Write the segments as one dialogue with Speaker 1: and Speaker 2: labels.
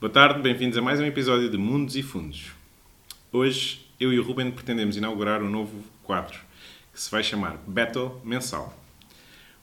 Speaker 1: Boa tarde, bem-vindos a mais um episódio de Mundos e Fundos. Hoje, eu e o Ruben pretendemos inaugurar um novo quadro que se vai chamar Battle Mensal.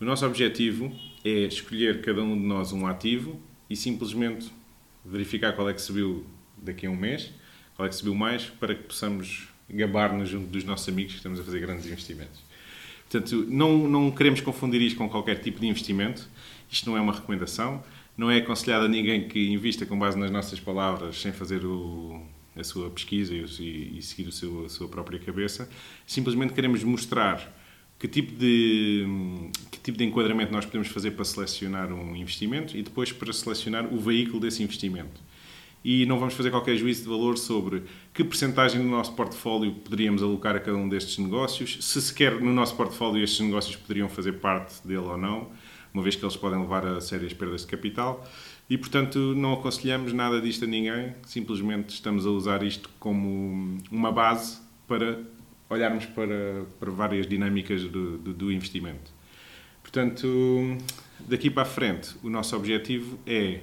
Speaker 1: O nosso objetivo é escolher cada um de nós um ativo e simplesmente verificar qual é que subiu daqui a um mês, qual é que subiu mais, para que possamos gabar-nos junto dos nossos amigos que estamos a fazer grandes investimentos. Portanto, não, não queremos confundir isto com qualquer tipo de investimento. Isto não é uma recomendação. Não é aconselhado a ninguém que invista com base nas nossas palavras, sem fazer o, a sua pesquisa e, e seguir seu, a sua própria cabeça. Simplesmente queremos mostrar que tipo, de, que tipo de enquadramento nós podemos fazer para selecionar um investimento e depois para selecionar o veículo desse investimento e não vamos fazer qualquer juízo de valor sobre que percentagem do nosso portfólio poderíamos alocar a cada um destes negócios, se sequer no nosso portfólio estes negócios poderiam fazer parte dele ou não, uma vez que eles podem levar a sérias perdas de capital. E, portanto, não aconselhamos nada disto a ninguém, simplesmente estamos a usar isto como uma base para olharmos para, para várias dinâmicas do, do, do investimento. Portanto, daqui para a frente, o nosso objetivo é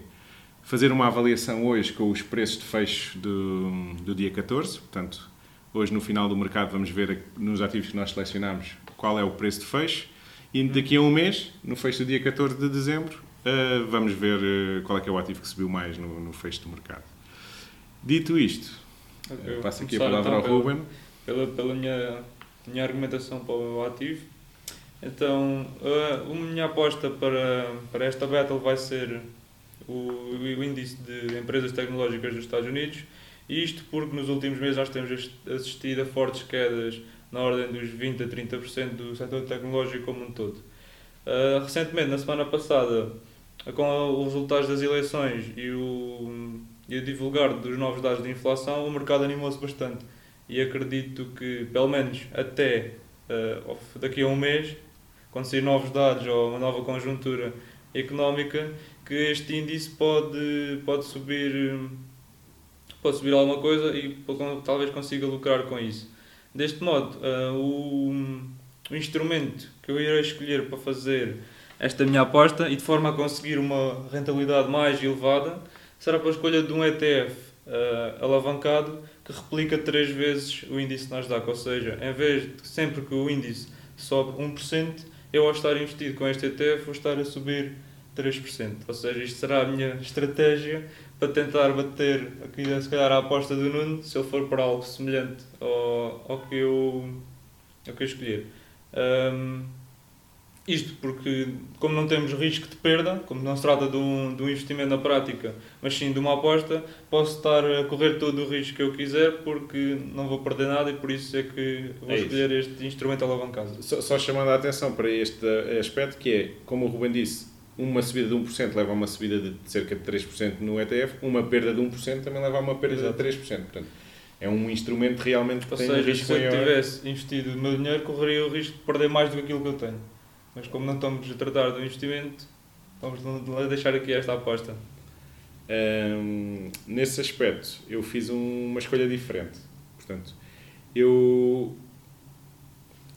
Speaker 1: fazer uma avaliação hoje com os preços de fecho do, do dia 14. Portanto, hoje no final do mercado vamos ver nos ativos que nós selecionamos qual é o preço de fecho. E daqui a um mês, no fecho do dia 14 de dezembro, uh, vamos ver uh, qual é que é o ativo que subiu mais no, no fecho do mercado. Dito isto, okay, uh, passo aqui a palavra então, ao Ruben.
Speaker 2: Pela, pela minha, minha argumentação para o ativo. Então, a minha aposta para, para esta battle vai ser o, o índice de empresas tecnológicas dos Estados Unidos, isto porque nos últimos meses nós temos assistido a fortes quedas na ordem dos 20 a 30% do setor tecnológico como um todo. Uh, recentemente, na semana passada, com os resultados das eleições e o, e o divulgar dos novos dados de inflação, o mercado animou-se bastante. E acredito que, pelo menos até uh, daqui a um mês, quando sair novos dados ou uma nova conjuntura económica, que este índice pode, pode subir pode subir alguma coisa e talvez consiga lucrar com isso. Deste modo, uh, o, o instrumento que eu irei escolher para fazer esta minha aposta e de forma a conseguir uma rentabilidade mais elevada será para a escolha de um ETF uh, ah, alavancado que replica três vezes o índice Nasdaq, ou seja, em vez de sempre que o índice sobe 1%, eu ao estar investido com este ETF vou estar a subir 3%. Ou seja, isto será a minha estratégia para tentar bater aqui, se calhar, a aposta do Nuno, se ele for para algo semelhante ao, ao, que, eu, ao que eu escolher. Um, isto porque, como não temos risco de perda, como não se trata de um, de um investimento na prática, mas sim de uma aposta, posso estar a correr todo o risco que eu quiser porque não vou perder nada e por isso é que vou é escolher este instrumento alavancado.
Speaker 1: Só, só chamando a atenção para este aspecto, que é, como o Ruben disse, uma subida de 1% leva a uma subida de cerca de 3% no ETF, uma perda de 1% também leva a uma perda Exato. de 3%. Portanto, é um instrumento realmente que
Speaker 2: Ou
Speaker 1: tem
Speaker 2: seja,
Speaker 1: um risco
Speaker 2: se eu tivesse investido o meu dinheiro, correria o risco de perder mais do que aquilo que eu tenho. Mas como não estamos a tratar do investimento, vamos deixar aqui esta aposta.
Speaker 1: Um, nesse aspecto, eu fiz um, uma escolha diferente. Portanto, eu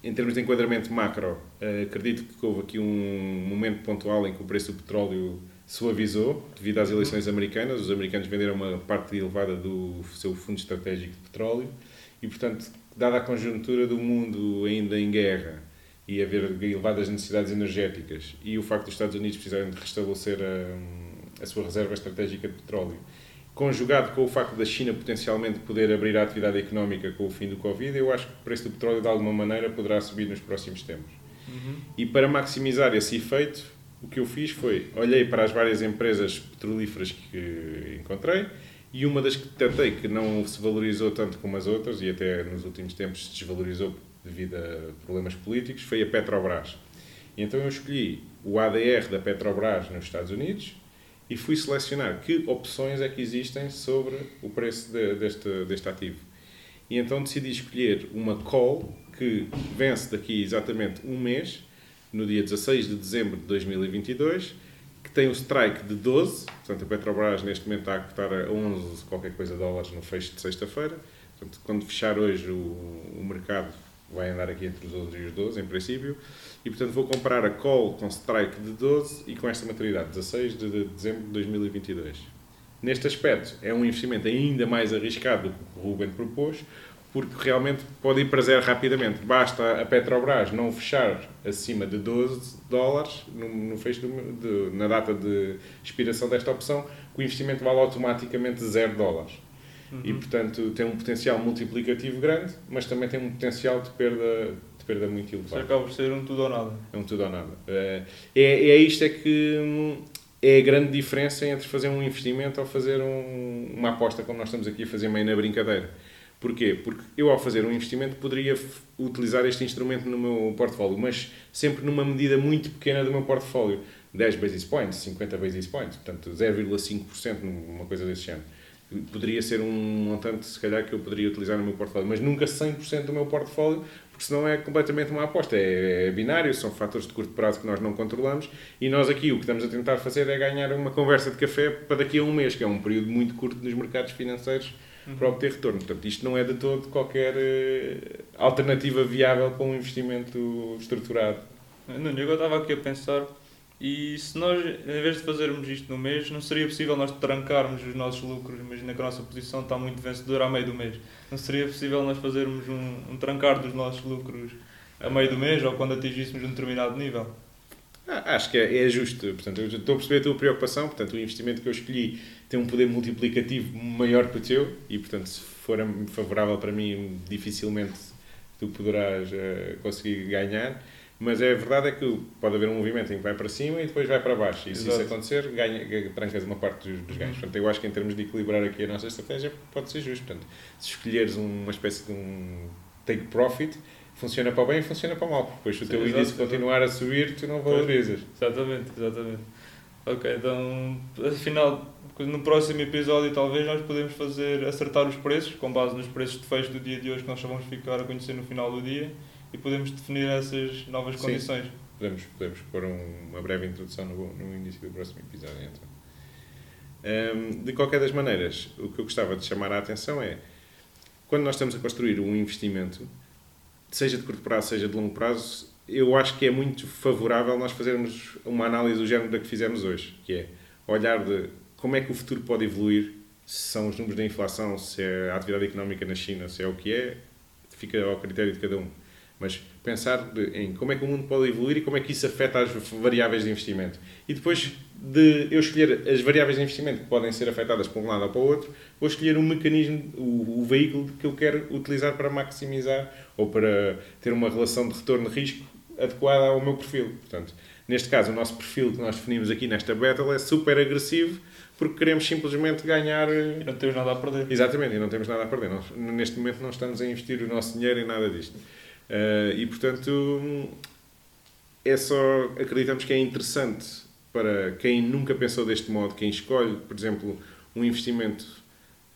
Speaker 1: em termos de enquadramento macro, uh, acredito que houve aqui um momento pontual em que o preço do petróleo suavizou devido às eleições americanas. Os americanos venderam uma parte elevada do seu fundo estratégico de petróleo e, portanto, dada a conjuntura do mundo ainda em guerra e haver elevadas necessidades energéticas e o facto dos Estados Unidos precisarem de restabelecer a, a sua reserva estratégica de petróleo, conjugado com o facto da China potencialmente poder abrir a atividade económica com o fim do Covid, eu acho que o preço do petróleo de alguma maneira poderá subir nos próximos tempos. Uhum. E para maximizar esse efeito, o que eu fiz foi olhei para as várias empresas petrolíferas que encontrei e uma das que detectei que não se valorizou tanto como as outras e até nos últimos tempos se desvalorizou devido a problemas políticos foi a Petrobras. E então eu escolhi o ADR da Petrobras nos Estados Unidos e fui selecionar que opções é que existem sobre o preço de, deste, deste ativo. E então decidi escolher uma call que vence daqui exatamente um mês, no dia 16 de dezembro de 2022, que tem o strike de 12, portanto a Petrobras neste momento está a cotar a 11 qualquer coisa dólares no fecho de sexta-feira, portanto quando fechar hoje o, o mercado vai andar aqui entre os 11 e os 12 em princípio, e portanto vou comprar a call com strike de 12 e com esta maturidade, 16 de dezembro de 2022. Neste aspecto, é um investimento ainda mais arriscado do que o Ruben propôs, porque realmente pode ir para zero rapidamente. Basta a Petrobras não fechar acima de 12 dólares no, no fecho de, na data de expiração desta opção, que o investimento vale automaticamente 0 dólares. Uhum. E, portanto, tem um potencial multiplicativo grande, mas também tem um potencial de perda, de perda muito elevado.
Speaker 2: Isso acaba por ser um tudo ou nada.
Speaker 1: É um tudo ou nada. É, é, é isto é que hum, é a grande diferença entre fazer um investimento ou fazer um, uma aposta, como nós estamos aqui a fazer meio na brincadeira Porquê? Porque eu, ao fazer um investimento, poderia utilizar este instrumento no meu portfólio, mas sempre numa medida muito pequena do meu portfólio. 10 basis points, 50 basis points, portanto 0,5%, numa coisa desse género. Poderia ser um montante, se calhar, que eu poderia utilizar no meu portfólio, mas nunca 100% do meu portfólio, porque senão é completamente uma aposta. É, é binário, são fatores de curto prazo que nós não controlamos e nós aqui o que estamos a tentar fazer é ganhar uma conversa de café para daqui a um mês, que é um período muito curto nos mercados financeiros uhum. para obter retorno. Portanto, isto não é de todo qualquer uh, alternativa viável para um investimento estruturado.
Speaker 2: Nuno, eu estava aqui a pensar, e se nós, em vez de fazermos isto no mês, não seria possível nós trancarmos os nossos lucros? Imagina que a nossa posição está muito vencedora a meio do mês. Não seria possível nós fazermos um, um trancar dos nossos lucros a meio do mês ou quando atingíssemos um determinado nível?
Speaker 1: Ah, acho que é, é justo. Portanto, eu estou a perceber a tua preocupação. Portanto, o investimento que eu escolhi tem um poder multiplicativo maior que o teu e, portanto, se for favorável para mim, dificilmente tu poderás uh, conseguir ganhar. Mas é, a verdade é que pode haver um movimento em que vai para cima e depois vai para baixo. E se Exato. isso acontecer, ganha, trancas uma parte dos, dos ganhos. Portanto, eu acho que em termos de equilibrar aqui a nossa estratégia, pode ser justo. Portanto, se escolheres uma espécie de um take profit, funciona para o bem e funciona para o mal. Depois, se o teu índice continuar a subir, tu não valorizas.
Speaker 2: Exatamente, exatamente. Ok, então, afinal, no próximo episódio, talvez nós podemos fazer acertar os preços, com base nos preços de fecho do dia de hoje que nós só vamos ficar a conhecer no final do dia e podemos definir essas novas Sim, condições.
Speaker 1: Podemos, podemos pôr um, uma breve introdução no, no início do próximo episódio. Então. Um, de qualquer das maneiras, o que eu gostava de chamar a atenção é quando nós estamos a construir um investimento, seja de curto prazo, seja de longo prazo, eu acho que é muito favorável nós fazermos uma análise do género da que fizemos hoje, que é olhar de como é que o futuro pode evoluir, se são os números da inflação, se é a atividade económica na China, se é o que é, fica ao critério de cada um. Mas pensar de, em como é que o mundo pode evoluir e como é que isso afeta as variáveis de investimento. E depois de eu escolher as variáveis de investimento que podem ser afetadas para um lado ou para o outro, vou escolher o mecanismo, o, o veículo que eu quero utilizar para maximizar ou para ter uma relação de retorno-risco adequada ao meu perfil. Portanto, neste caso, o nosso perfil que nós definimos aqui nesta battle é super agressivo porque queremos simplesmente ganhar.
Speaker 2: E não temos nada a perder.
Speaker 1: Exatamente, e não temos nada a perder. Nós, neste momento não estamos a investir o nosso dinheiro em nada disto. Uh, e portanto, é só. Acreditamos que é interessante para quem nunca pensou deste modo, quem escolhe, por exemplo, um investimento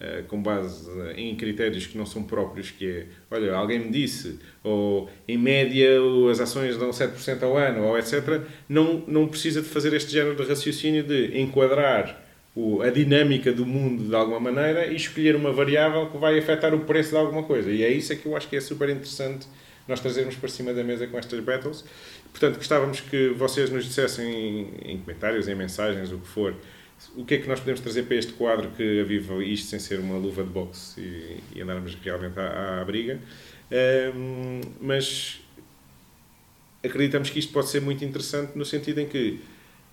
Speaker 1: uh, com base em critérios que não são próprios, que é, olha, alguém me disse, ou em média as ações dão 7% ao ano, ou etc., não, não precisa de fazer este género de raciocínio de enquadrar o, a dinâmica do mundo de alguma maneira e escolher uma variável que vai afetar o preço de alguma coisa. E é isso é que eu acho que é super interessante nós trazermos para cima da mesa com estas battles. Portanto, gostávamos que vocês nos dissessem em comentários, em mensagens, o que for, o que é que nós podemos trazer para este quadro que aviva isto sem ser uma luva de boxe e, e andarmos realmente à, à briga. Um, mas acreditamos que isto pode ser muito interessante no sentido em que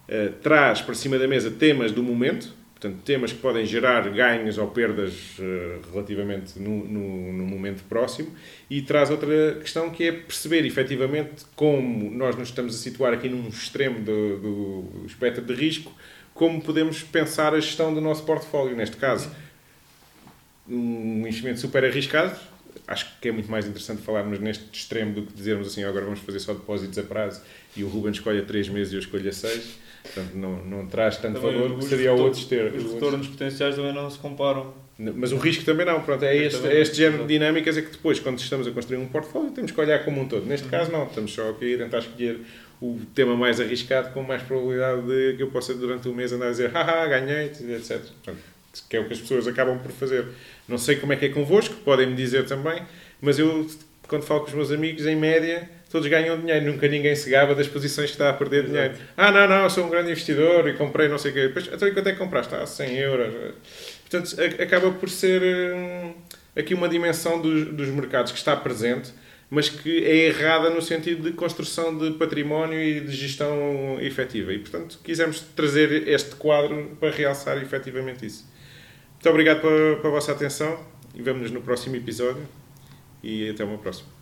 Speaker 1: uh, traz para cima da mesa temas do momento, Portanto, temas que podem gerar ganhos ou perdas uh, relativamente no, no, no, momento próximo. E traz outra questão que é perceber efetivamente como nós nos estamos a situar aqui num extremo do, do espectro de risco, como podemos pensar a gestão do nosso portfólio. Neste caso, um investimento super arriscado. Acho que é muito mais interessante falarmos neste extremo do que dizermos assim, agora vamos fazer só depósitos a prazo e o Ruben escolhe 3 meses e eu escolho 6 Portanto, não, não traz tanto também valor que seria o outro ter.
Speaker 2: Os retornos potenciais também não se comparam.
Speaker 1: Mas o risco também não. Pronto, é este, é este género de dinâmicas é que depois, quando estamos a construir um portfólio, temos que olhar como um todo. Neste uhum. caso, não. Estamos só aqui a tentar escolher o tema mais arriscado com mais probabilidade de que eu possa, durante o mês, andar a dizer haha, ganhei, etc. Portanto, que é o que as pessoas acabam por fazer. Não sei como é que é convosco, podem-me dizer também, mas eu, quando falo com os meus amigos, em média, todos ganham dinheiro, nunca ninguém se gaba das posições que está a perder Exato. dinheiro. Ah, não, não, eu sou um grande investidor e comprei não sei o quê. Depois, então, quanto é que compraste? Ah, 100 euros. Portanto, acaba por ser hum, aqui uma dimensão dos, dos mercados que está presente, mas que é errada no sentido de construção de património e de gestão efetiva. E, portanto, quisemos trazer este quadro para realçar efetivamente isso. Muito obrigado pela, pela vossa atenção e vemo-nos no próximo episódio e até uma próxima.